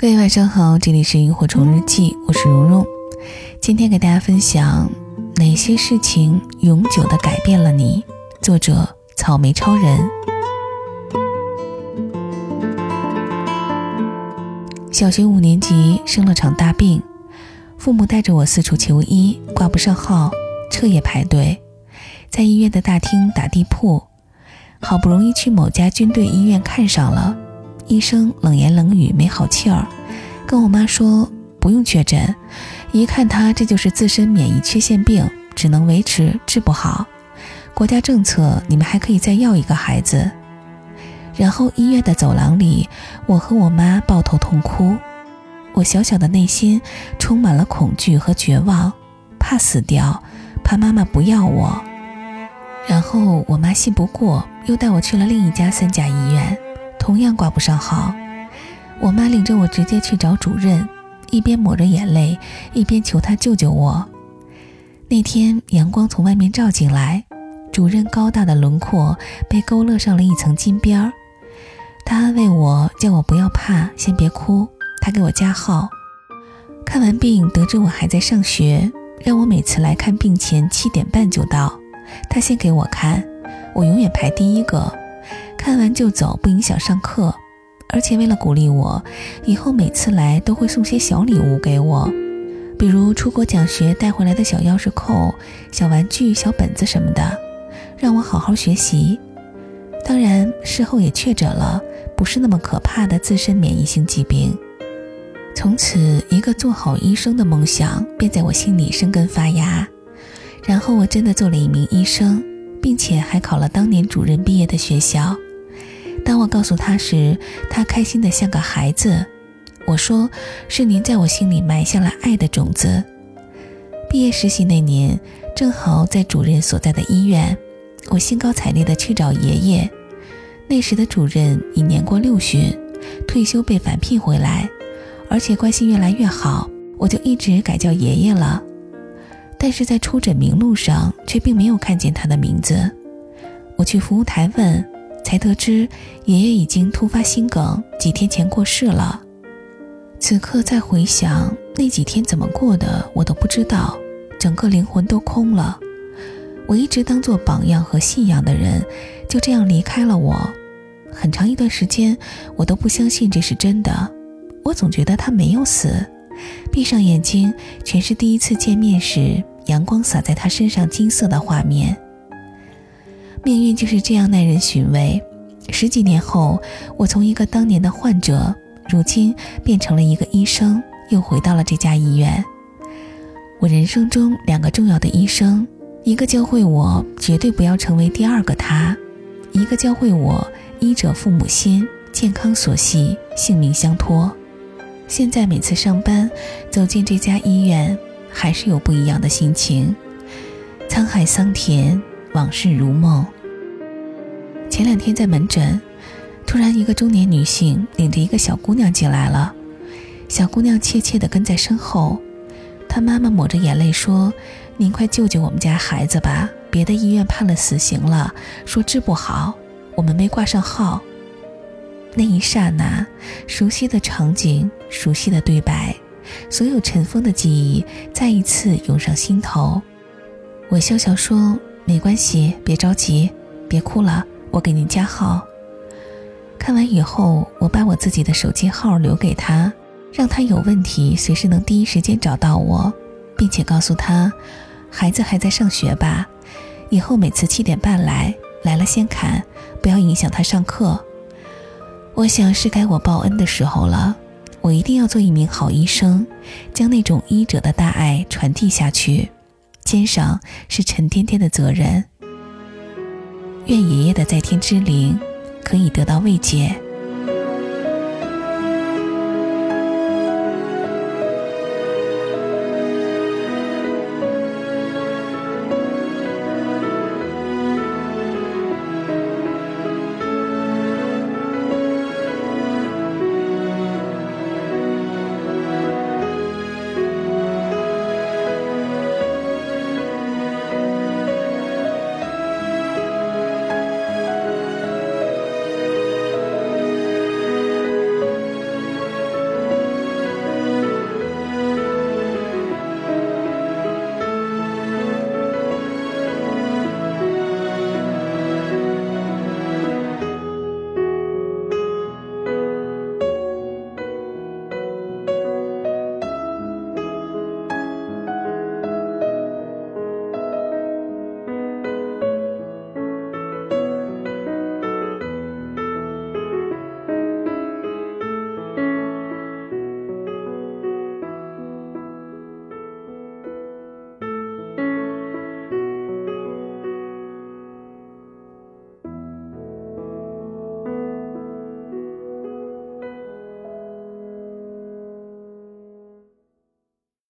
各位晚上好，这里是萤火虫日记，我是蓉蓉。今天给大家分享哪些事情永久的改变了你？作者草莓超人。小学五年级生了场大病，父母带着我四处求医，挂不上号，彻夜排队，在医院的大厅打地铺，好不容易去某家军队医院看上了。医生冷言冷语没好气儿，跟我妈说不用确诊，一看他这就是自身免疫缺陷病，只能维持，治不好。国家政策，你们还可以再要一个孩子。然后医院的走廊里，我和我妈抱头痛哭，我小小的内心充满了恐惧和绝望，怕死掉，怕妈妈不要我。然后我妈信不过，又带我去了另一家三甲医院。同样挂不上号，我妈领着我直接去找主任，一边抹着眼泪，一边求他救救我。那天阳光从外面照进来，主任高大的轮廓被勾勒上了一层金边儿。他安慰我，叫我不要怕，先别哭。他给我加号，看完病得知我还在上学，让我每次来看病前七点半就到。他先给我看，我永远排第一个。看完就走，不影响上课。而且为了鼓励我，以后每次来都会送些小礼物给我，比如出国讲学带回来的小钥匙扣、小玩具、小本子什么的，让我好好学习。当然，事后也确诊了，不是那么可怕的自身免疫性疾病。从此，一个做好医生的梦想便在我心里生根发芽。然后，我真的做了一名医生，并且还考了当年主任毕业的学校。当我告诉他时，他开心的像个孩子。我说：“是您在我心里埋下了爱的种子。”毕业实习那年，正好在主任所在的医院，我兴高采烈的去找爷爷。那时的主任已年过六旬，退休被返聘回来，而且关系越来越好，我就一直改叫爷爷了。但是在出诊名录上却并没有看见他的名字。我去服务台问。才得知爷爷已经突发心梗，几天前过世了。此刻再回想那几天怎么过的，我都不知道，整个灵魂都空了。我一直当做榜样和信仰的人，就这样离开了我。很长一段时间，我都不相信这是真的。我总觉得他没有死。闭上眼睛，全是第一次见面时阳光洒在他身上金色的画面。命运就是这样耐人寻味。十几年后，我从一个当年的患者，如今变成了一个医生，又回到了这家医院。我人生中两个重要的医生，一个教会我绝对不要成为第二个他，一个教会我医者父母心，健康所系，性命相托。现在每次上班，走进这家医院，还是有不一样的心情。沧海桑田。往事如梦。前两天在门诊，突然一个中年女性领着一个小姑娘进来了，小姑娘怯怯地跟在身后。她妈妈抹着眼泪说：“您快救救我们家孩子吧，别的医院判了死刑了，说治不好，我们没挂上号。”那一刹那，熟悉的场景，熟悉的对白，所有尘封的记忆再一次涌上心头。我笑笑说。没关系，别着急，别哭了，我给您加号。看完以后，我把我自己的手机号留给他，让他有问题随时能第一时间找到我，并且告诉他，孩子还在上学吧，以后每次七点半来，来了先看，不要影响他上课。我想是该我报恩的时候了，我一定要做一名好医生，将那种医者的大爱传递下去。肩上是沉甸甸的责任。愿爷爷的在天之灵可以得到慰藉。